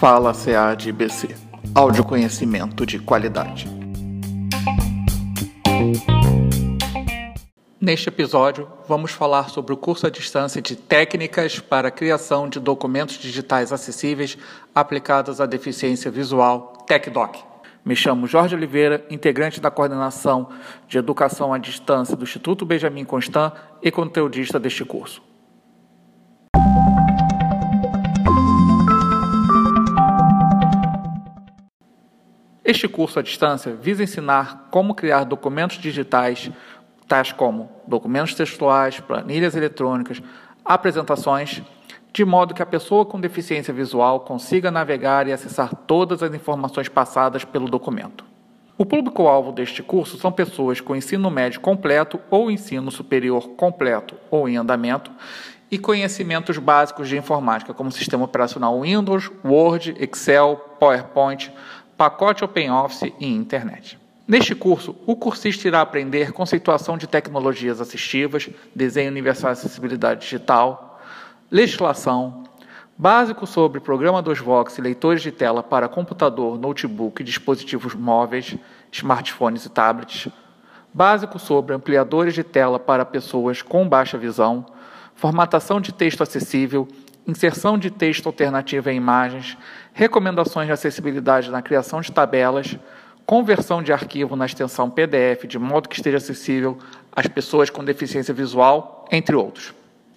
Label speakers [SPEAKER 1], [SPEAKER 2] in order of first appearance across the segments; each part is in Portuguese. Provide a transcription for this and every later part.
[SPEAKER 1] Fala CAD BC. Áudio conhecimento de qualidade. Neste episódio, vamos falar sobre o curso à distância de técnicas para a criação de documentos digitais acessíveis aplicados à deficiência visual TecDoc. Me chamo Jorge Oliveira, integrante da coordenação de educação à distância do Instituto Benjamin Constant e conteudista deste curso. Este curso à distância visa ensinar como criar documentos digitais, tais como documentos textuais, planilhas eletrônicas, apresentações, de modo que a pessoa com deficiência visual consiga navegar e acessar todas as informações passadas pelo documento. O público-alvo deste curso são pessoas com ensino médio completo ou ensino superior completo ou em andamento e conhecimentos básicos de informática, como sistema operacional Windows, Word, Excel, PowerPoint, pacote OpenOffice e internet. Neste curso, o cursista irá aprender conceituação de tecnologias assistivas, desenho universal e acessibilidade digital, legislação, básico sobre programa dos Vox e leitores de tela para computador, notebook e dispositivos móveis, smartphones e tablets, básico sobre ampliadores de tela para pessoas com baixa visão, formatação de texto acessível, inserção de texto alternativa em imagens, recomendações de acessibilidade na criação de tabelas, conversão de arquivo na extensão PDF de modo que esteja acessível às pessoas com deficiência visual, entre outros.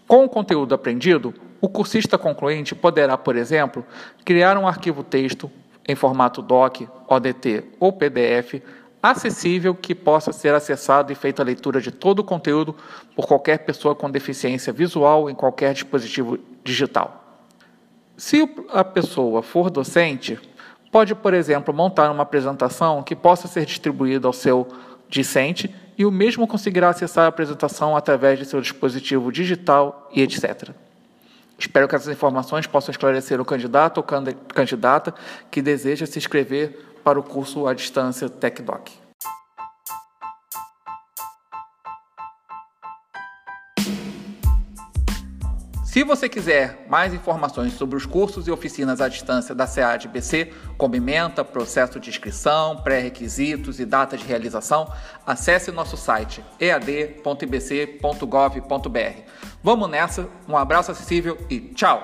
[SPEAKER 1] Com o conteúdo aprendido, o cursista concluinte poderá, por exemplo, criar um arquivo texto em formato DOC, ODT ou PDF acessível que possa ser acessado e feita a leitura de todo o conteúdo por qualquer pessoa com deficiência visual em qualquer dispositivo digital. Se a pessoa for docente, pode, por exemplo, montar uma apresentação que possa ser distribuída ao seu discente e o mesmo conseguirá acessar a apresentação através de seu dispositivo digital e etc. Espero que essas informações possam esclarecer o candidato ou candidata que deseja se inscrever para o curso à distância TecDoc. Se você quiser mais informações sobre os cursos e oficinas à distância da SEAD BC, como ementa, processo de inscrição, pré-requisitos e data de realização, acesse nosso site ead.ibc.gov.br. Vamos nessa, um abraço acessível e tchau!